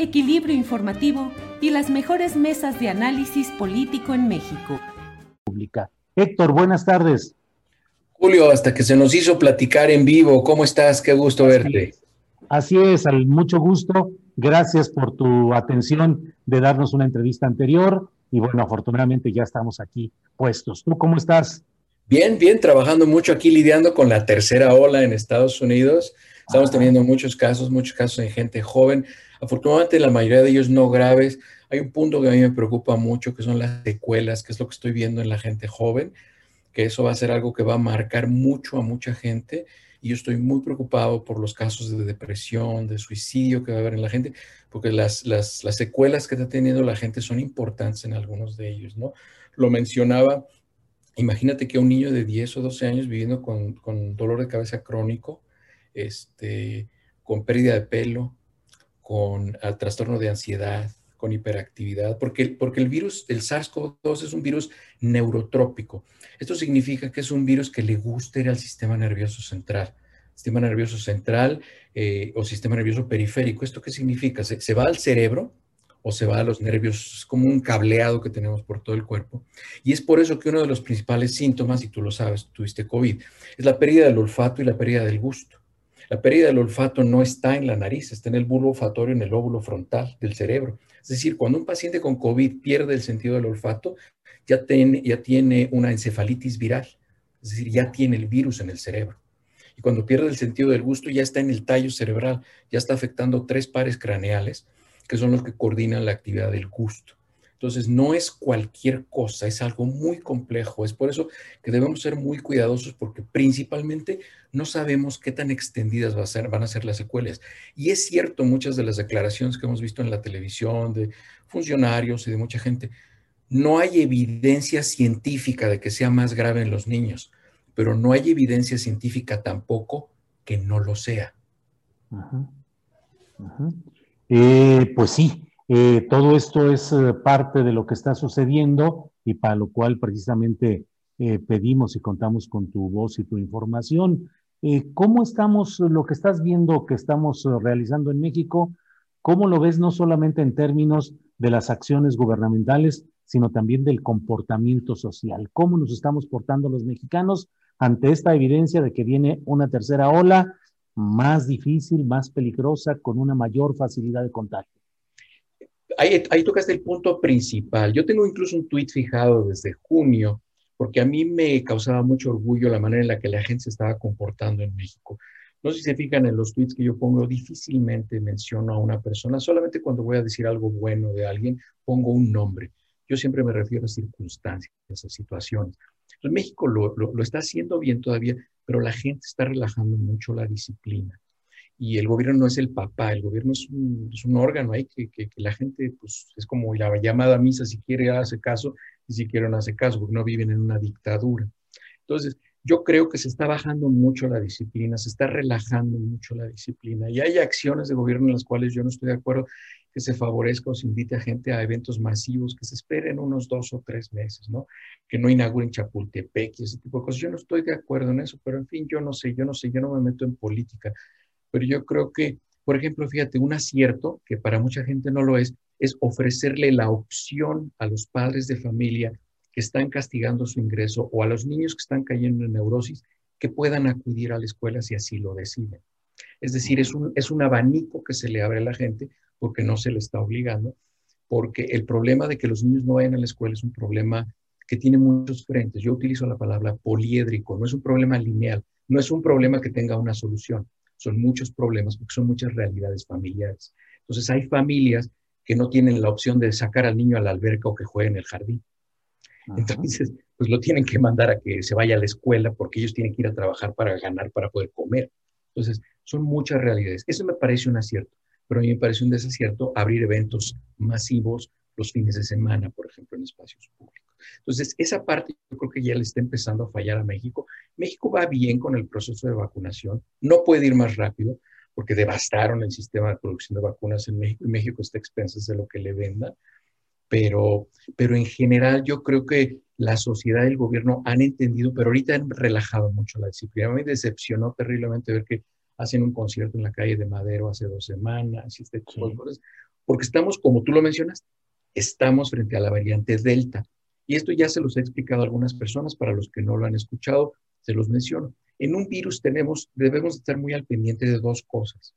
equilibrio informativo y las mejores mesas de análisis político en México. Héctor, buenas tardes. Julio, hasta que se nos hizo platicar en vivo, ¿cómo estás? Qué gusto verte. Así es, al mucho gusto. Gracias por tu atención de darnos una entrevista anterior y bueno, afortunadamente ya estamos aquí puestos. ¿Tú cómo estás? Bien, bien, trabajando mucho aquí lidiando con la tercera ola en Estados Unidos. Estamos teniendo muchos casos, muchos casos en gente joven. Afortunadamente, la mayoría de ellos no graves. Hay un punto que a mí me preocupa mucho, que son las secuelas, que es lo que estoy viendo en la gente joven, que eso va a ser algo que va a marcar mucho a mucha gente. Y yo estoy muy preocupado por los casos de depresión, de suicidio que va a haber en la gente, porque las, las, las secuelas que está teniendo la gente son importantes en algunos de ellos, ¿no? Lo mencionaba Imagínate que un niño de 10 o 12 años viviendo con, dolor de cabeza crónico, este, con pérdida de pelo, con ah, trastorno de ansiedad, con hiperactividad, porque, porque el virus, el SARS-CoV-2 es un virus neurotrópico. Esto significa que es un virus que le gusta ir al sistema nervioso central. Sistema nervioso central eh, o sistema nervioso periférico. ¿Esto qué significa? se va al cerebro, o se va a los nervios, es como un cableado que tenemos por todo el cuerpo. Y es por eso que uno de los principales síntomas, y tú lo sabes, tuviste COVID, es la pérdida del olfato y la pérdida del gusto. La pérdida del olfato no está en la nariz, está en el bulbo olfatorio, en el óvulo frontal del cerebro. Es decir, cuando un paciente con COVID pierde el sentido del olfato, ya tiene, ya tiene una encefalitis viral, es decir, ya tiene el virus en el cerebro. Y cuando pierde el sentido del gusto, ya está en el tallo cerebral, ya está afectando tres pares craneales que son los que coordinan la actividad del gusto. Entonces, no es cualquier cosa, es algo muy complejo. Es por eso que debemos ser muy cuidadosos porque principalmente no sabemos qué tan extendidas va a ser, van a ser las secuelas. Y es cierto, muchas de las declaraciones que hemos visto en la televisión de funcionarios y de mucha gente, no hay evidencia científica de que sea más grave en los niños, pero no hay evidencia científica tampoco que no lo sea. Ajá. Eh, pues sí, eh, todo esto es eh, parte de lo que está sucediendo y para lo cual precisamente pedimos y contamos con tu voz y tu información. ¿Cómo estamos, lo que estás viendo que estamos realizando en México, cómo lo ves no solamente en términos de las acciones gubernamentales, sino también del comportamiento social? ¿Cómo nos estamos portando los mexicanos ante esta evidencia de que viene una tercera ola? Más difícil, más peligrosa, con una mayor facilidad de contagio. Ahí, ahí tocaste el punto principal. Yo tengo incluso un tuit fijado desde junio, porque a mí me causaba mucho orgullo la manera en la que la gente se estaba comportando en México. No sé si se fijan en los tweets que yo pongo, difícilmente menciono a una persona, solamente cuando voy a decir algo bueno de alguien, pongo un nombre. Yo siempre me refiero a circunstancias, a situaciones. En México lo, lo, está haciendo bien todavía, pero la gente está relajando mucho la disciplina. Y el gobierno no es el papá, el gobierno es un, órgano ahí que, que, la gente, pues, es como la llamada misa, si quiere hace caso y si quiere no hace caso, porque no viven en una dictadura. Entonces, yo creo que se está bajando mucho la disciplina, se está relajando mucho la disciplina y hay acciones de gobierno en las cuales yo no estoy de acuerdo que se favorezca o se invite a gente a eventos masivos, que se esperen unos dos o tres meses, ¿no? Que no inauguren Chapultepec y ese tipo de cosas. Yo no estoy de acuerdo en eso, pero en fin, yo no sé, yo no sé, yo no me meto en política, pero yo creo que Por ejemplo, fíjate, un acierto, que para mucha gente no lo es, es ofrecerle la opción a los padres de familia que están castigando su ingreso o a los niños que están cayendo en neurosis que puedan acudir a la escuela si así lo deciden. Es decir, es un, es un abanico que se le abre a la gente porque no se le está obligando, porque el problema de que los niños no vayan a la escuela es un problema que tiene muchos frentes. Yo utilizo la palabra poliédrico, no es un problema lineal, no es un problema que tenga una solución, son muchos problemas porque son muchas realidades familiares. Entonces hay familias que no tienen la opción de sacar al niño a la alberca o que juegue en el jardín. Entonces, pues lo tienen que mandar a que se vaya a la escuela porque ellos tienen que ir a trabajar para ganar, para poder comer. Entonces, son muchas realidades. Eso me parece un acierto, pero a mí me parece un desacierto abrir eventos masivos los fines de semana, por ejemplo, en espacios públicos. Entonces, esa parte yo creo que ya le está empezando a fallar a México. México va bien con el proceso de vacunación, no puede ir más rápido porque devastaron el sistema de producción de vacunas en México y México está a expensas de lo que le vendan pero, pero en general yo creo que la sociedad y el gobierno han entendido, pero ahorita han relajado mucho la disciplina. Me decepcionó terriblemente ver que hacen un concierto en la calle de Madero hace dos semanas, y este porque estamos, como tú lo mencionas, estamos frente a la variante Delta. Y esto ya se los he explicado a algunas personas, para los que no lo han escuchado, se los menciono. En un virus tenemos, debemos estar muy al pendiente de dos cosas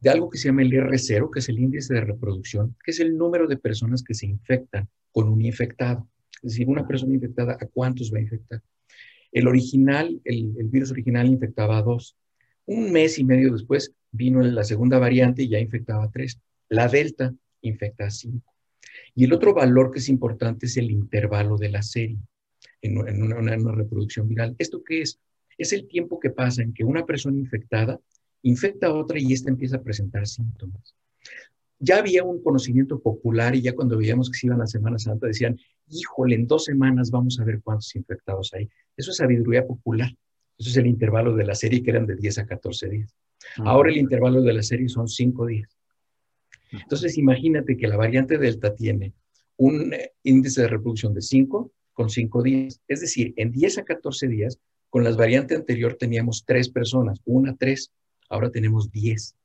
de algo que se llama el R0, que es el índice de reproducción, que es el número de personas que se infectan con un infectado. Es decir, una persona infectada, ¿a cuántos va a infectar? El original, el, virus original infectaba a dos. Un mes y medio después vino la segunda variante y ya infectaba a tres. La delta infecta a cinco. Y el otro valor que es importante es el intervalo de la serie en, una, una reproducción viral. ¿Esto qué es? Es el tiempo que pasa en que una persona infectada infecta a otra y ésta empieza a presentar síntomas. Ya había un conocimiento popular y ya cuando veíamos que se iban a Semana Santa decían, híjole, en dos semanas vamos a ver cuántos infectados hay. Eso es sabiduría popular. Eso es el intervalo de la serie que eran de 10 a 14 días. Ahora el intervalo de la serie son 5 días. Entonces imagínate que la variante Delta tiene un eh, índice de reproducción de 5 con 5 días. Es decir, en 10 a 14 días, con la variante anterior teníamos 3 personas, una, 3. Ahora tenemos 10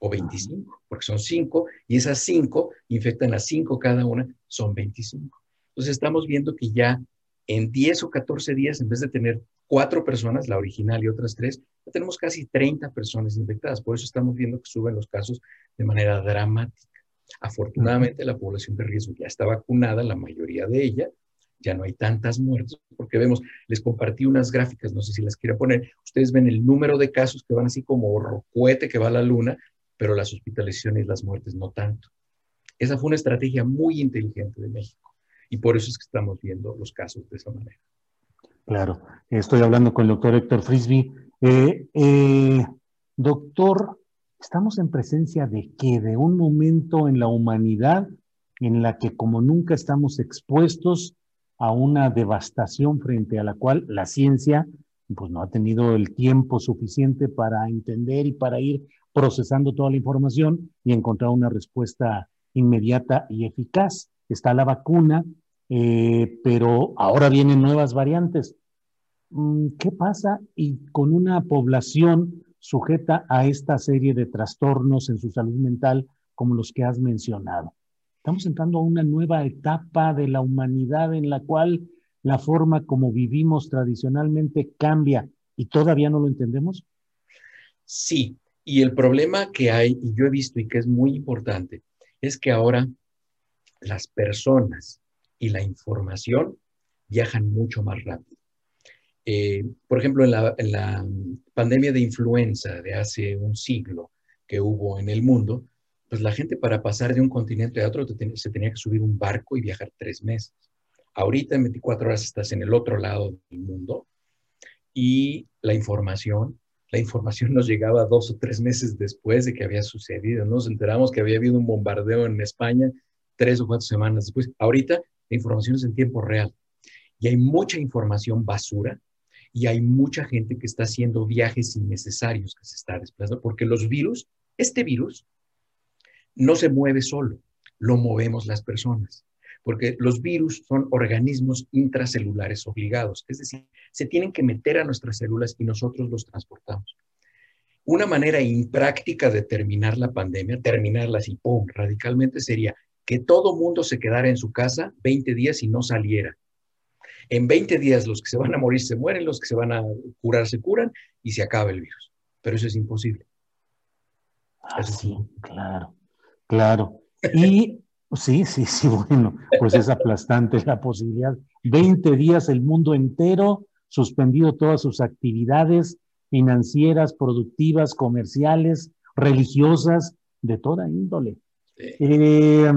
o 25, porque son 5 y esas 5 infectan a 5 cada una, son 25. Entonces estamos viendo que ya en 10 o 14 días, en vez de tener 4 personas, la original y otras 3, ya tenemos casi 30 personas infectadas. Por eso estamos viendo que suben los casos de manera dramática. Afortunadamente, la población de riesgo ya está vacunada, la mayoría de ella, ya no hay tantas muertes, porque vemos, les compartí unas gráficas, no sé si las quiero poner, ustedes ven el número de casos que van así como cohete que va a la luna, pero las hospitalizaciones y las muertes no tanto. Esa fue una estrategia muy inteligente de México y por eso es que estamos viendo los casos de esa manera. Claro, estoy hablando con el doctor Héctor Frisby. Eh, eh, doctor, estamos en presencia de qué? De un momento en la humanidad en la que como nunca estamos expuestos a una devastación frente a la cual la ciencia pues no ha tenido el tiempo suficiente para entender y para ir procesando toda la información y encontrar una respuesta inmediata y eficaz. Está la vacuna, eh, pero ahora vienen nuevas variantes. Mm, ¿Qué pasa y con una población sujeta a esta serie de trastornos en su salud mental como los que has mencionado? Estamos entrando a una nueva etapa de la humanidad en la cual la forma como vivimos tradicionalmente cambia y todavía no lo entendemos. Sí, y el problema que hay, y yo he visto y que es muy importante, es que ahora las personas y la información viajan mucho más rápido. Eh, por ejemplo, en la, en la pandemia de influenza de hace un siglo que hubo en el mundo, pues la gente para pasar de un continente a otro se tenía que subir un barco y viajar tres meses. Ahorita en 24 horas estás en el otro lado del mundo y la información, la información nos llegaba dos o tres meses después de que había sucedido. Nos enteramos que había habido un bombardeo en España tres o cuatro semanas después. Ahorita la información es en tiempo real y hay mucha información basura y hay mucha gente que está haciendo viajes innecesarios que se está desplazando porque los virus, este virus no se mueve solo, lo movemos las personas, porque los virus son organismos intracelulares obligados, es decir, se tienen que meter a nuestras células y nosotros los transportamos. Una manera impráctica de terminar la pandemia, terminarla así, ¡pum!, radicalmente sería que todo mundo se quedara en su casa 20 días y no saliera. En 20 días los que se van a morir se mueren, los que se van a curar se curan y se acaba el virus. Pero eso es imposible. Ah, sí, claro, claro. Y sí, sí, sí, bueno, pues es aplastante la posibilidad. 20 días el mundo entero suspendido todas sus actividades financieras, productivas, comerciales, religiosas, de toda índole. Eh,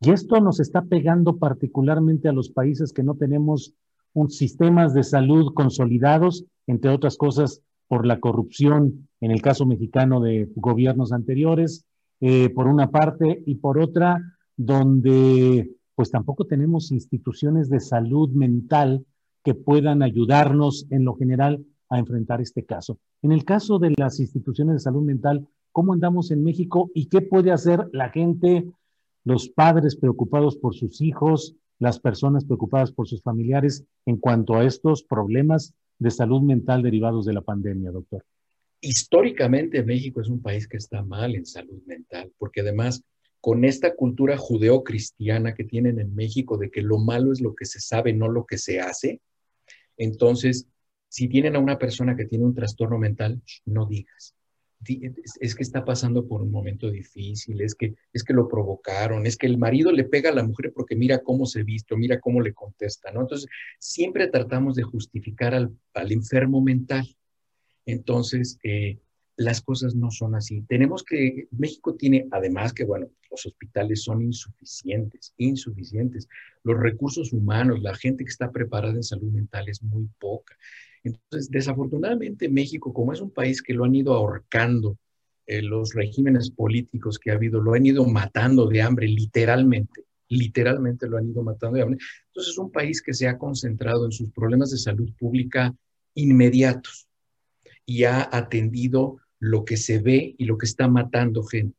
y esto nos está pegando particularmente a los países que no tenemos un sistemas de salud consolidados, entre otras cosas por la corrupción, en el caso mexicano de gobiernos anteriores, eh, por una parte, y por otra, donde pues tampoco tenemos instituciones de salud mental que puedan ayudarnos en lo general a enfrentar este caso. En el caso de las instituciones de salud mental, ¿cómo andamos en México y qué puede hacer la gente, los padres preocupados por sus hijos, las personas preocupadas por sus familiares en cuanto a estos problemas de salud mental derivados de la pandemia, doctor? Históricamente México es un país que está mal en salud mental, porque además con esta cultura judeocristiana que tienen en México de que lo malo es lo que se sabe, no lo que se hace, entonces, si tienen a una persona que tiene un trastorno mental, no digas es que está pasando por un momento difícil, es que, es que lo provocaron, es que el marido le pega a la mujer porque mira cómo se visto, mira cómo le contesta, ¿no? Entonces, siempre tratamos de justificar al, enfermo mental. Entonces, eh, las cosas no son así. Tenemos que, México tiene, además que, bueno, los hospitales son insuficientes, insuficientes. Los recursos humanos, la gente que está preparada en salud mental es muy poca. Entonces, desafortunadamente México, como es un país que lo han ido ahorcando, eh, los regímenes políticos que ha habido, lo han ido matando de hambre, literalmente, literalmente lo han ido matando de hambre. Entonces, es un país que se ha concentrado en sus problemas de salud pública inmediatos y ha atendido lo que se ve y lo que está matando gente.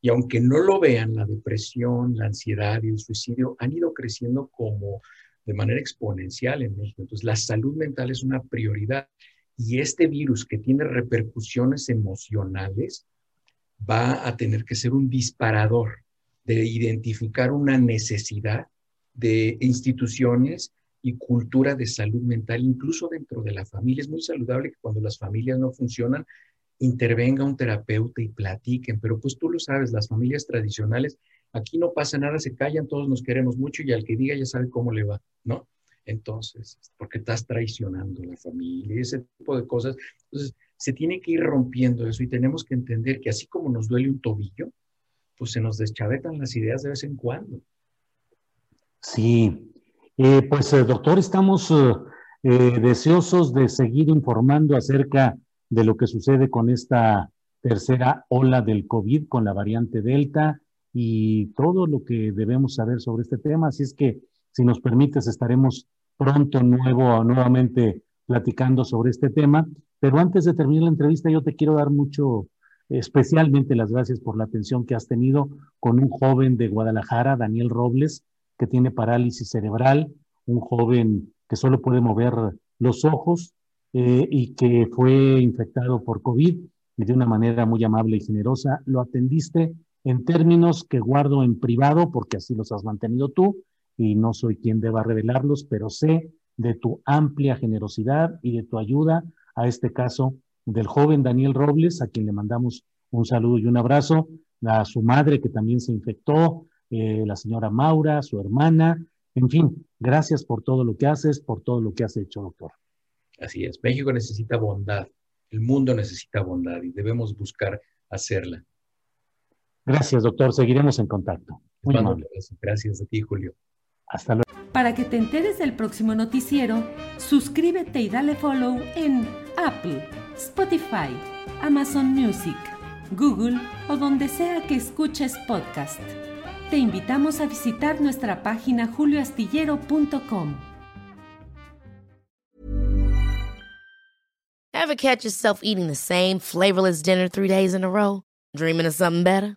Y aunque no lo vean, la depresión, la ansiedad y el suicidio han ido creciendo como de manera exponencial en México. Entonces, la salud mental es una prioridad y este virus que tiene repercusiones emocionales va a tener que ser un disparador de identificar una necesidad de instituciones y cultura de salud mental, incluso dentro de la familia. Es muy saludable que cuando las familias no funcionan, intervenga un terapeuta y platiquen, pero pues tú lo sabes, las familias tradicionales Aquí no pasa nada, se callan, todos nos queremos mucho y al que diga ya sabe cómo le va, ¿no? Entonces, porque estás traicionando a la familia, ese tipo de cosas. Entonces, se tiene que ir rompiendo eso y tenemos que entender que así como nos duele un tobillo, pues se nos deschavetan las ideas de vez en cuando. Sí, eh, pues eh, doctor, estamos eh, deseosos de seguir informando acerca de lo que sucede con esta tercera ola del COVID, con la variante Delta y todo lo que debemos saber sobre este tema. Así es que, si nos permites, estaremos pronto nuevo, nuevamente platicando sobre este tema. Pero antes de terminar la entrevista, yo te quiero dar mucho, especialmente las gracias por la atención que has tenido con un joven de Guadalajara, Daniel Robles, que tiene parálisis cerebral, un joven que solo puede mover los ojos eh, y que fue infectado por COVID y de una manera muy amable y generosa lo atendiste en términos que guardo en privado, porque así los has mantenido tú, y no soy quien deba revelarlos, pero sé de tu amplia generosidad y de tu ayuda a este caso del joven Daniel Robles, a quien le mandamos un saludo y un abrazo, a su madre que también se infectó, eh, la señora Maura, su hermana, en fin, gracias por todo lo que haces, por todo lo que has hecho, doctor. Así es, México necesita bondad, el mundo necesita bondad y debemos buscar hacerla. Gracias, doctor. Seguiremos en contacto. Muy amable. Gracias a ti, Julio. Hasta luego. Para que te enteres del próximo noticiero, suscríbete y dale follow en Apple, Spotify, Amazon Music, Google o donde sea que escuches podcast. Te invitamos a visitar nuestra página julioastillero.com. Ever catch yourself eating the same flavorless dinner three days in a row? Dreaming of something better?